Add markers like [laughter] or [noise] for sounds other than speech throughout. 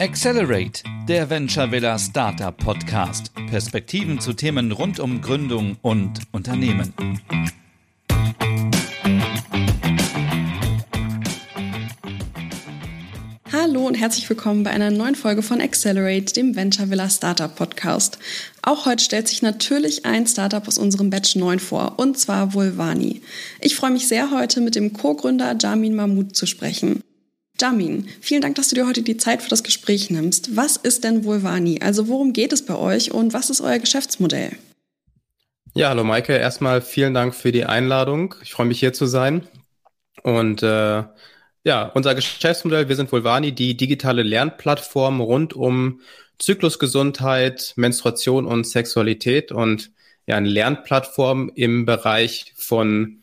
Accelerate, der Venture Villa Startup Podcast. Perspektiven zu Themen rund um Gründung und Unternehmen. Hallo und herzlich willkommen bei einer neuen Folge von Accelerate, dem Venture Villa Startup Podcast. Auch heute stellt sich natürlich ein Startup aus unserem Batch 9 vor, und zwar Vulvani. Ich freue mich sehr, heute mit dem Co-Gründer Jamin Mahmoud zu sprechen. Jamin, vielen Dank, dass du dir heute die Zeit für das Gespräch nimmst. Was ist denn Vulvani? Also worum geht es bei euch und was ist euer Geschäftsmodell? Ja, hallo Maike. Erstmal vielen Dank für die Einladung. Ich freue mich hier zu sein. Und äh, ja, unser Geschäftsmodell, wir sind Vulvani, die digitale Lernplattform rund um Zyklusgesundheit, Menstruation und Sexualität und ja, eine Lernplattform im Bereich von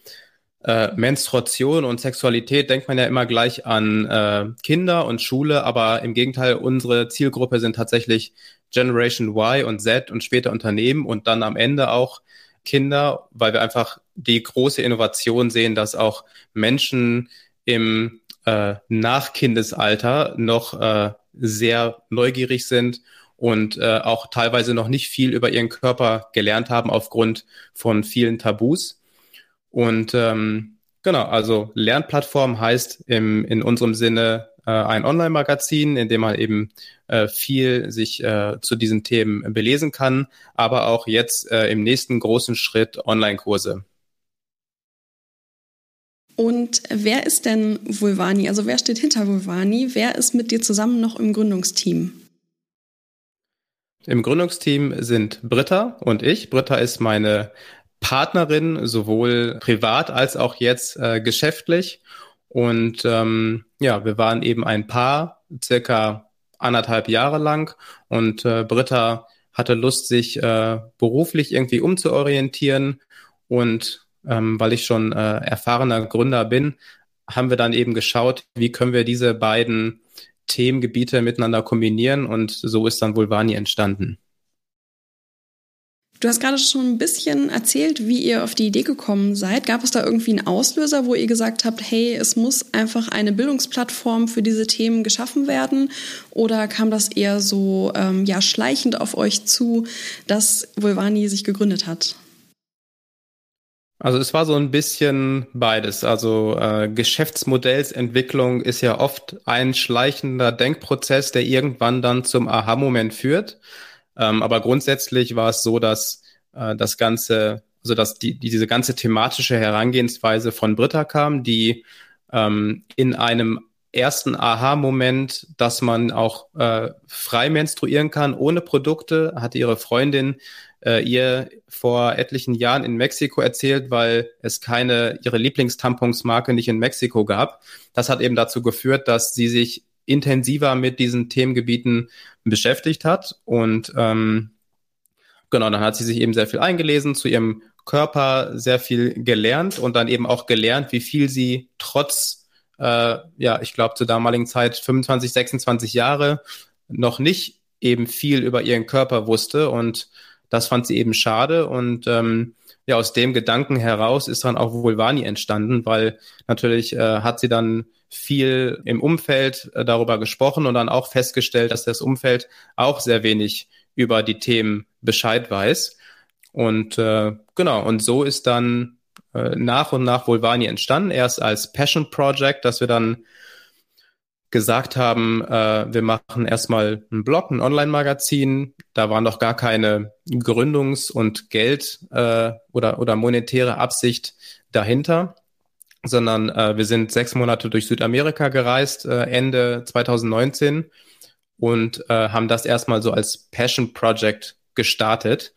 äh, Menstruation und Sexualität denkt man ja immer gleich an äh, Kinder und Schule, aber im Gegenteil, unsere Zielgruppe sind tatsächlich Generation Y und Z und später Unternehmen und dann am Ende auch Kinder, weil wir einfach die große Innovation sehen, dass auch Menschen im äh, Nachkindesalter noch äh, sehr neugierig sind und äh, auch teilweise noch nicht viel über ihren Körper gelernt haben aufgrund von vielen Tabus. Und ähm, genau, also Lernplattform heißt im, in unserem Sinne äh, ein Online-Magazin, in dem man eben äh, viel sich äh, zu diesen Themen belesen kann, aber auch jetzt äh, im nächsten großen Schritt Online-Kurse. Und wer ist denn Vulvani? Also wer steht hinter Vulvani? Wer ist mit dir zusammen noch im Gründungsteam? Im Gründungsteam sind Britta und ich. Britta ist meine Partnerin, sowohl privat als auch jetzt äh, geschäftlich. Und ähm, ja, wir waren eben ein Paar, circa anderthalb Jahre lang. Und äh, Britta hatte Lust, sich äh, beruflich irgendwie umzuorientieren. Und ähm, weil ich schon äh, erfahrener Gründer bin, haben wir dann eben geschaut, wie können wir diese beiden Themengebiete miteinander kombinieren. Und so ist dann Vulvani entstanden. Du hast gerade schon ein bisschen erzählt, wie ihr auf die Idee gekommen seid. Gab es da irgendwie einen Auslöser, wo ihr gesagt habt, hey, es muss einfach eine Bildungsplattform für diese Themen geschaffen werden? Oder kam das eher so ähm, ja, schleichend auf euch zu, dass Vulvani sich gegründet hat? Also es war so ein bisschen beides. Also äh, Geschäftsmodellsentwicklung ist ja oft ein schleichender Denkprozess, der irgendwann dann zum Aha-Moment führt. Ähm, aber grundsätzlich war es so, dass äh, das Ganze, also dass die, die, diese ganze thematische Herangehensweise von Britta kam, die ähm, in einem ersten Aha-Moment, dass man auch äh, frei menstruieren kann ohne Produkte, hatte ihre Freundin äh, ihr vor etlichen Jahren in Mexiko erzählt, weil es keine, ihre Lieblingstamponsmarke nicht in Mexiko gab. Das hat eben dazu geführt, dass sie sich intensiver mit diesen Themengebieten beschäftigt hat. Und ähm, genau, dann hat sie sich eben sehr viel eingelesen, zu ihrem Körper sehr viel gelernt und dann eben auch gelernt, wie viel sie trotz, äh, ja, ich glaube zur damaligen Zeit 25, 26 Jahre noch nicht eben viel über ihren Körper wusste und das fand sie eben schade und ähm, ja, aus dem Gedanken heraus ist dann auch Vulvani entstanden, weil natürlich äh, hat sie dann viel im Umfeld äh, darüber gesprochen und dann auch festgestellt, dass das Umfeld auch sehr wenig über die Themen Bescheid weiß. Und äh, genau, und so ist dann äh, nach und nach Vulvani entstanden, erst als Passion Project, dass wir dann gesagt haben, äh, wir machen erstmal einen Blog, ein Online-Magazin. Da war noch gar keine Gründungs- und Geld- äh, oder, oder monetäre Absicht dahinter, sondern äh, wir sind sechs Monate durch Südamerika gereist, äh, Ende 2019 und äh, haben das erstmal so als Passion Project gestartet.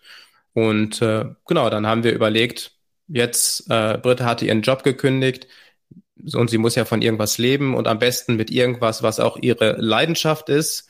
Und äh, genau, dann haben wir überlegt, jetzt, äh, Britta hatte ihren Job gekündigt, und sie muss ja von irgendwas leben und am besten mit irgendwas, was auch ihre Leidenschaft ist.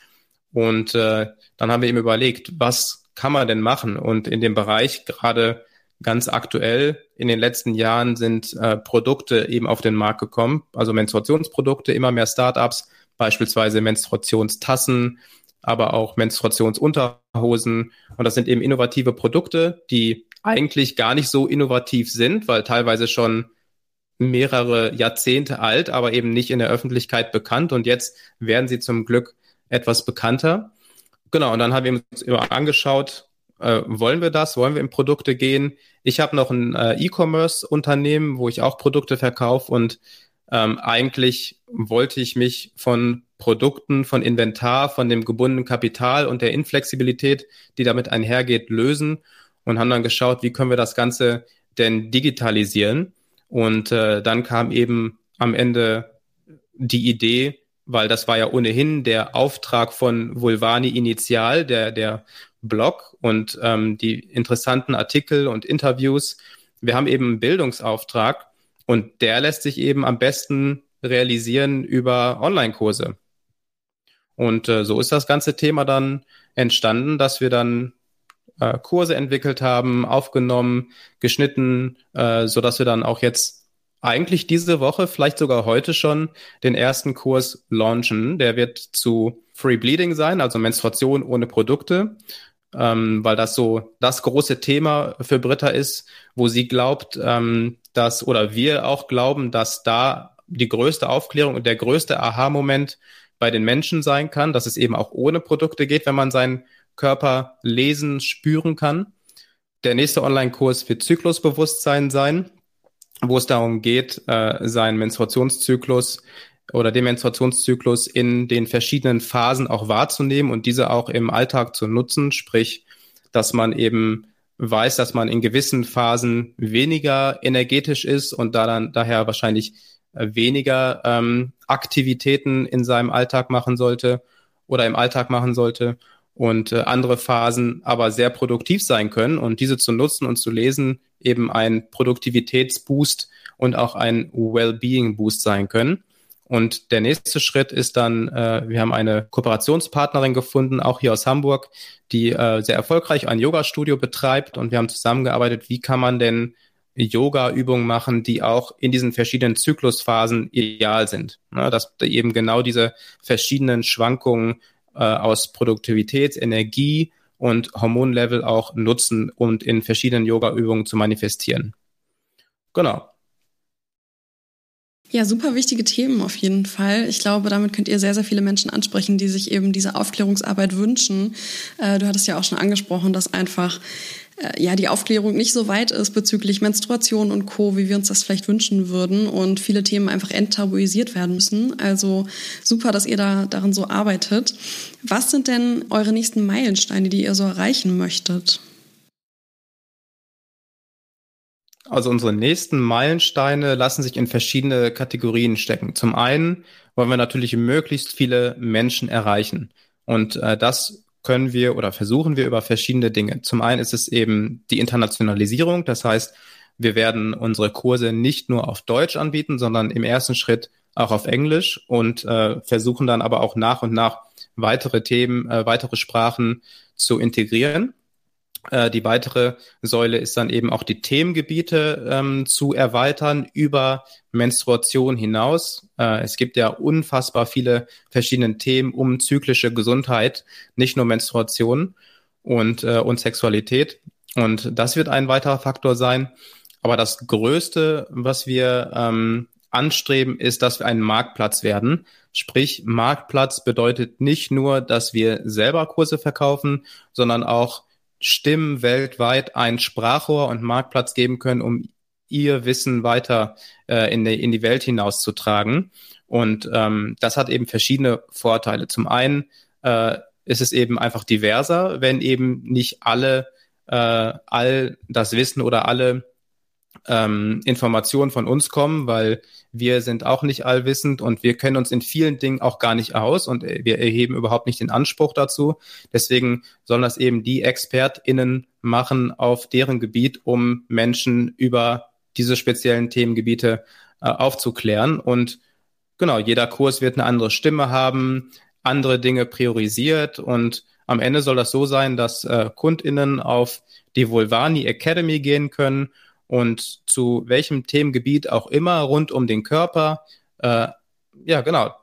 Und äh, dann haben wir ihm überlegt, was kann man denn machen? Und in dem Bereich gerade ganz aktuell in den letzten Jahren sind äh, Produkte eben auf den Markt gekommen, also Menstruationsprodukte, immer mehr Startups, beispielsweise Menstruationstassen, aber auch Menstruationsunterhosen. Und das sind eben innovative Produkte, die eigentlich gar nicht so innovativ sind, weil teilweise schon mehrere Jahrzehnte alt, aber eben nicht in der Öffentlichkeit bekannt. Und jetzt werden sie zum Glück etwas bekannter. Genau, und dann haben wir uns immer angeschaut, äh, wollen wir das? Wollen wir in Produkte gehen? Ich habe noch ein äh, E-Commerce-Unternehmen, wo ich auch Produkte verkaufe und ähm, eigentlich wollte ich mich von Produkten, von Inventar, von dem gebundenen Kapital und der Inflexibilität, die damit einhergeht, lösen und haben dann geschaut, wie können wir das Ganze denn digitalisieren. Und äh, dann kam eben am Ende die Idee, weil das war ja ohnehin der Auftrag von Vulvani initial, der, der Blog und ähm, die interessanten Artikel und Interviews. Wir haben eben einen Bildungsauftrag und der lässt sich eben am besten realisieren über Online-Kurse. Und äh, so ist das ganze Thema dann entstanden, dass wir dann äh, Kurse entwickelt haben, aufgenommen, geschnitten, äh, so dass wir dann auch jetzt eigentlich diese Woche, vielleicht sogar heute schon, den ersten Kurs launchen. Der wird zu Free Bleeding sein, also Menstruation ohne Produkte, ähm, weil das so das große Thema für Britta ist, wo sie glaubt, ähm, dass, oder wir auch glauben, dass da die größte Aufklärung und der größte Aha-Moment bei den Menschen sein kann, dass es eben auch ohne Produkte geht, wenn man seinen Körper lesen, spüren kann. Der nächste Online-Kurs wird Zyklusbewusstsein sein, wo es darum geht, äh, seinen Menstruationszyklus oder den Menstruationszyklus in den verschiedenen Phasen auch wahrzunehmen und diese auch im Alltag zu nutzen, sprich, dass man eben weiß, dass man in gewissen Phasen weniger energetisch ist und da dann daher wahrscheinlich äh, weniger ähm, Aktivitäten in seinem Alltag machen sollte oder im Alltag machen sollte und äh, andere Phasen aber sehr produktiv sein können und diese zu nutzen und zu lesen eben ein Produktivitätsboost und auch ein Wellbeing-Boost sein können. Und der nächste Schritt ist dann, äh, wir haben eine Kooperationspartnerin gefunden, auch hier aus Hamburg, die äh, sehr erfolgreich ein Yoga-Studio betreibt. Und wir haben zusammengearbeitet, wie kann man denn Yoga-Übungen machen, die auch in diesen verschiedenen Zyklusphasen ideal sind. Ne, dass eben genau diese verschiedenen Schwankungen äh, aus Produktivität, Energie und Hormonlevel auch nutzen und in verschiedenen Yoga-Übungen zu manifestieren. Genau. Ja, super wichtige Themen auf jeden Fall. Ich glaube, damit könnt ihr sehr, sehr viele Menschen ansprechen, die sich eben diese Aufklärungsarbeit wünschen. Äh, du hattest ja auch schon angesprochen, dass einfach äh, ja die Aufklärung nicht so weit ist bezüglich Menstruation und Co, wie wir uns das vielleicht wünschen würden und viele Themen einfach enttabuisiert werden müssen. Also super, dass ihr da daran so arbeitet. Was sind denn eure nächsten Meilensteine, die ihr so erreichen möchtet? Also unsere nächsten Meilensteine lassen sich in verschiedene Kategorien stecken. Zum einen wollen wir natürlich möglichst viele Menschen erreichen. Und äh, das können wir oder versuchen wir über verschiedene Dinge. Zum einen ist es eben die Internationalisierung. Das heißt, wir werden unsere Kurse nicht nur auf Deutsch anbieten, sondern im ersten Schritt auch auf Englisch und äh, versuchen dann aber auch nach und nach weitere Themen, äh, weitere Sprachen zu integrieren. Äh, die weitere Säule ist dann eben auch die Themengebiete ähm, zu erweitern über Menstruation hinaus. Äh, es gibt ja unfassbar viele verschiedene Themen um zyklische Gesundheit, nicht nur Menstruation und, äh, und Sexualität. Und das wird ein weiterer Faktor sein. Aber das Größte, was wir ähm, anstreben, ist, dass wir ein Marktplatz werden. Sprich, Marktplatz bedeutet nicht nur, dass wir selber Kurse verkaufen, sondern auch Stimmen weltweit ein Sprachrohr und Marktplatz geben können, um ihr Wissen weiter äh, in, die, in die Welt hinauszutragen. Und ähm, das hat eben verschiedene Vorteile. Zum einen äh, ist es eben einfach diverser, wenn eben nicht alle äh, all das Wissen oder alle ähm, Informationen von uns kommen, weil wir sind auch nicht allwissend und wir kennen uns in vielen Dingen auch gar nicht aus und äh, wir erheben überhaupt nicht den Anspruch dazu. Deswegen sollen das eben die ExpertInnen machen auf deren Gebiet, um Menschen über diese speziellen Themengebiete äh, aufzuklären. Und genau, jeder Kurs wird eine andere Stimme haben, andere Dinge priorisiert und am Ende soll das so sein, dass äh, KundInnen auf die Vulvani Academy gehen können und zu welchem Themengebiet auch immer rund um den Körper, äh, ja genau,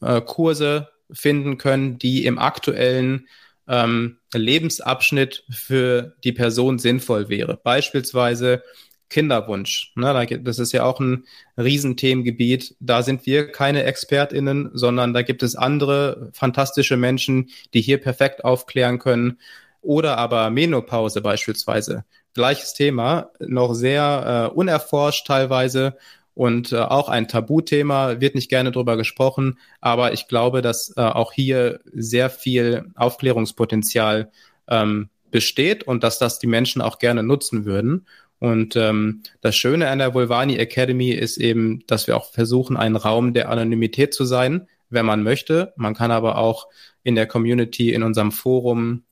äh, Kurse finden können, die im aktuellen ähm, Lebensabschnitt für die Person sinnvoll wäre. Beispielsweise Kinderwunsch. Ne, das ist ja auch ein Riesenthemengebiet. Da sind wir keine ExpertInnen, sondern da gibt es andere fantastische Menschen, die hier perfekt aufklären können. Oder aber Menopause beispielsweise. Gleiches Thema, noch sehr äh, unerforscht teilweise und äh, auch ein Tabuthema, wird nicht gerne drüber gesprochen, aber ich glaube, dass äh, auch hier sehr viel Aufklärungspotenzial ähm, besteht und dass das die Menschen auch gerne nutzen würden. Und ähm, das Schöne an der Vulvani Academy ist eben, dass wir auch versuchen, ein Raum der Anonymität zu sein, wenn man möchte. Man kann aber auch in der Community, in unserem Forum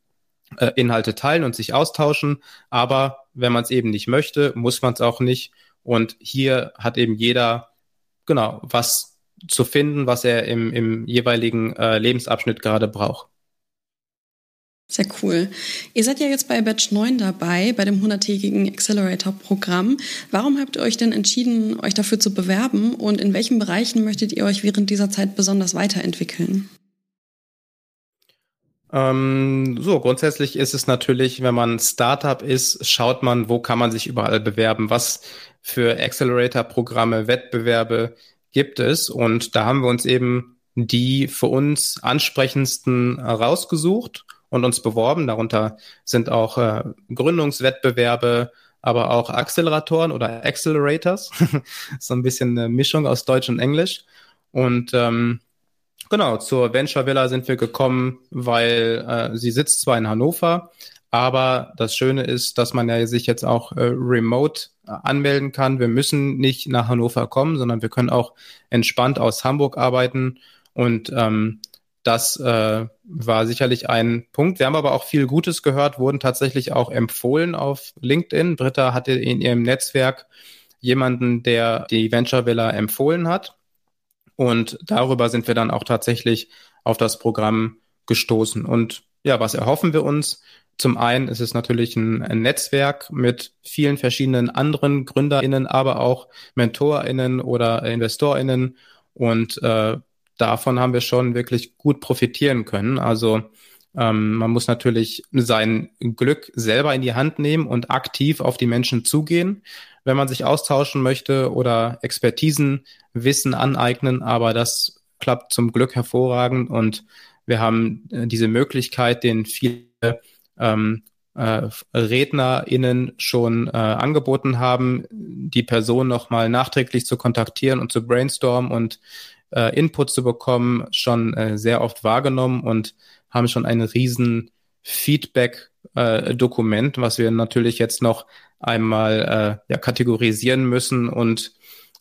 äh, Inhalte teilen und sich austauschen. Aber wenn man es eben nicht möchte, muss man es auch nicht. Und hier hat eben jeder, genau, was zu finden, was er im, im jeweiligen äh, Lebensabschnitt gerade braucht. Sehr cool. Ihr seid ja jetzt bei Batch 9 dabei, bei dem 100-tägigen Accelerator-Programm. Warum habt ihr euch denn entschieden, euch dafür zu bewerben und in welchen Bereichen möchtet ihr euch während dieser Zeit besonders weiterentwickeln? Ähm, so, grundsätzlich ist es natürlich, wenn man Startup ist, schaut man, wo kann man sich überall bewerben, was für Accelerator-Programme, Wettbewerbe gibt es. Und da haben wir uns eben die für uns ansprechendsten rausgesucht und uns beworben. Darunter sind auch äh, Gründungswettbewerbe, aber auch Acceleratoren oder Accelerators. [laughs] so ein bisschen eine Mischung aus Deutsch und Englisch. Und ähm, genau, zur Venture Villa sind wir gekommen, weil äh, sie sitzt zwar in Hannover, aber das Schöne ist, dass man ja sich jetzt auch äh, remote äh, anmelden kann. Wir müssen nicht nach Hannover kommen, sondern wir können auch entspannt aus Hamburg arbeiten. Und ähm, das äh, war sicherlich ein Punkt. Wir haben aber auch viel Gutes gehört, wurden tatsächlich auch empfohlen auf LinkedIn. Britta hatte in ihrem Netzwerk jemanden, der die Venture Villa empfohlen hat. Und darüber sind wir dann auch tatsächlich auf das Programm gestoßen. Und ja, was erhoffen wir uns? Zum einen ist es natürlich ein, ein Netzwerk mit vielen verschiedenen anderen GründerInnen, aber auch MentorInnen oder InvestorInnen. Und äh, davon haben wir schon wirklich gut profitieren können. Also ähm, man muss natürlich sein Glück selber in die Hand nehmen und aktiv auf die Menschen zugehen, wenn man sich austauschen möchte oder Expertisen, Wissen aneignen. Aber das klappt zum Glück hervorragend und wir haben äh, diese Möglichkeit, den viele ähm, äh, RednerInnen schon äh, angeboten haben, die Person nochmal nachträglich zu kontaktieren und zu brainstormen und äh, Input zu bekommen, schon äh, sehr oft wahrgenommen und haben schon ein riesen Feedback-Dokument, äh, was wir natürlich jetzt noch einmal äh, ja, kategorisieren müssen und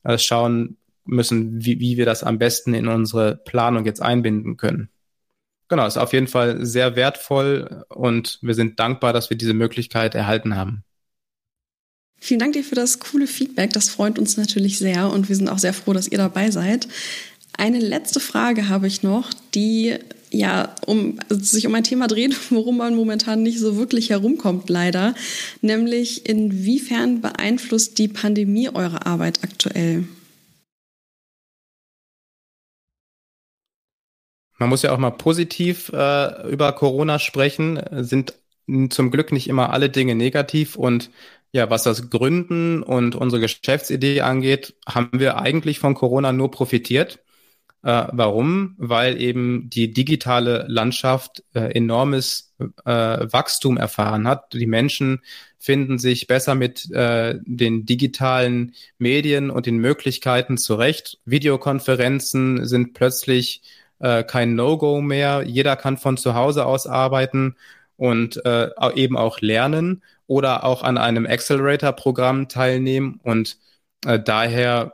äh, schauen müssen, wie, wie wir das am besten in unsere Planung jetzt einbinden können. Genau, ist auf jeden Fall sehr wertvoll und wir sind dankbar, dass wir diese Möglichkeit erhalten haben. Vielen Dank dir für das coole Feedback. Das freut uns natürlich sehr und wir sind auch sehr froh, dass ihr dabei seid. Eine letzte Frage habe ich noch, die ja um, sich um ein Thema dreht, [laughs] worum man momentan nicht so wirklich herumkommt, leider. Nämlich, inwiefern beeinflusst die Pandemie eure Arbeit aktuell? Man muss ja auch mal positiv äh, über Corona sprechen. Sind zum Glück nicht immer alle Dinge negativ und ja, was das Gründen und unsere Geschäftsidee angeht, haben wir eigentlich von Corona nur profitiert. Äh, warum? Weil eben die digitale Landschaft äh, enormes äh, Wachstum erfahren hat. Die Menschen finden sich besser mit äh, den digitalen Medien und den Möglichkeiten zurecht. Videokonferenzen sind plötzlich äh, kein No-Go mehr. Jeder kann von zu Hause aus arbeiten und äh, eben auch lernen oder auch an einem Accelerator-Programm teilnehmen. Und äh, daher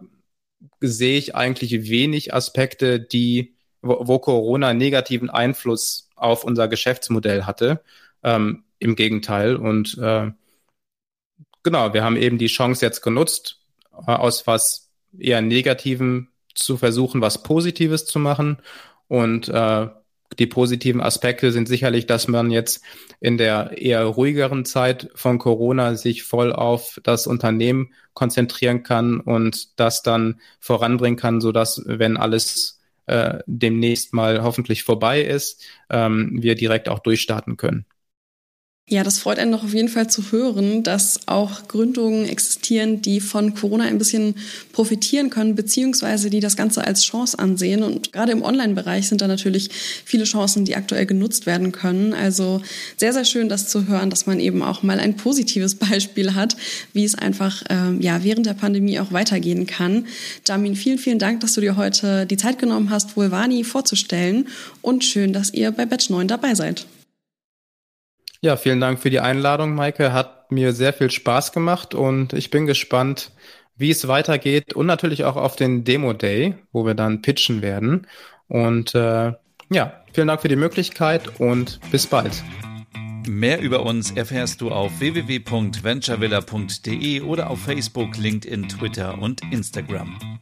sehe ich eigentlich wenig Aspekte, die, wo, Corona negativen Einfluss auf unser Geschäftsmodell hatte. Ähm, Im Gegenteil. Und äh, genau, wir haben eben die Chance jetzt genutzt, äh, aus was eher Negativen zu versuchen, was Positives zu machen. Und äh, die positiven Aspekte sind sicherlich, dass man jetzt in der eher ruhigeren Zeit von Corona sich voll auf das Unternehmen konzentrieren kann und das dann voranbringen kann, so dass wenn alles äh, demnächst mal hoffentlich vorbei ist, ähm, wir direkt auch durchstarten können. Ja, das freut einen doch auf jeden Fall zu hören, dass auch Gründungen existieren, die von Corona ein bisschen profitieren können, beziehungsweise die das Ganze als Chance ansehen. Und gerade im Online-Bereich sind da natürlich viele Chancen, die aktuell genutzt werden können. Also sehr, sehr schön, das zu hören, dass man eben auch mal ein positives [laughs] Beispiel hat, wie es einfach ähm, ja während der Pandemie auch weitergehen kann. Jamin, vielen, vielen Dank, dass du dir heute die Zeit genommen hast, Vulvani vorzustellen. Und schön, dass ihr bei Batch 9 dabei seid. Ja, vielen Dank für die Einladung, Maike. Hat mir sehr viel Spaß gemacht und ich bin gespannt, wie es weitergeht und natürlich auch auf den Demo Day, wo wir dann pitchen werden. Und äh, ja, vielen Dank für die Möglichkeit und bis bald. Mehr über uns erfährst du auf www.venturevilla.de oder auf Facebook, LinkedIn, Twitter und Instagram.